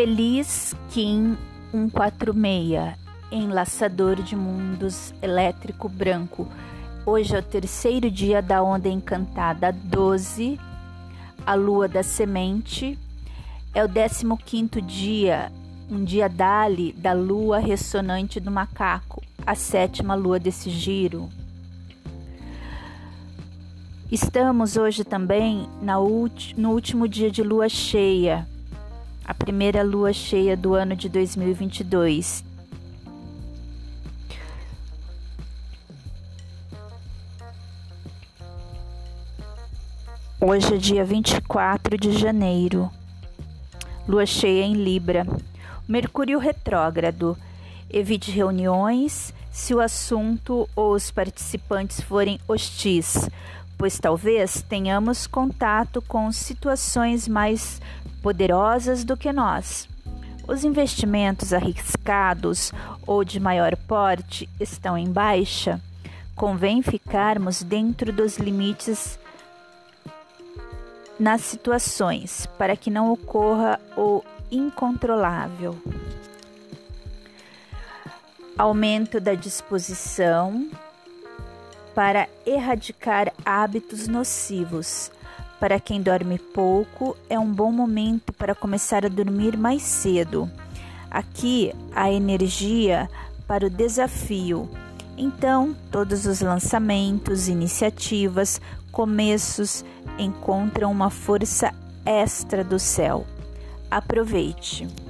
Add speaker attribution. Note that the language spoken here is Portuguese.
Speaker 1: Feliz Kim 146, enlaçador de mundos elétrico branco. Hoje é o terceiro dia da onda encantada 12, a lua da semente. É o 15 quinto dia, um dia dali da lua ressonante do macaco, a sétima lua desse giro. Estamos hoje também no último dia de lua cheia a primeira lua cheia do ano de 2022. Hoje é dia 24 de janeiro, lua cheia em Libra, Mercúrio retrógrado. Evite reuniões se o assunto ou os participantes forem hostis, pois talvez tenhamos contato com situações mais poderosas do que nós. Os investimentos arriscados ou de maior porte estão em baixa. Convém ficarmos dentro dos limites nas situações para que não ocorra o incontrolável. Aumento da disposição para erradicar hábitos nocivos para quem dorme pouco, é um bom momento para começar a dormir mais cedo. Aqui a energia para o desafio. Então, todos os lançamentos, iniciativas, começos encontram uma força extra do céu. Aproveite!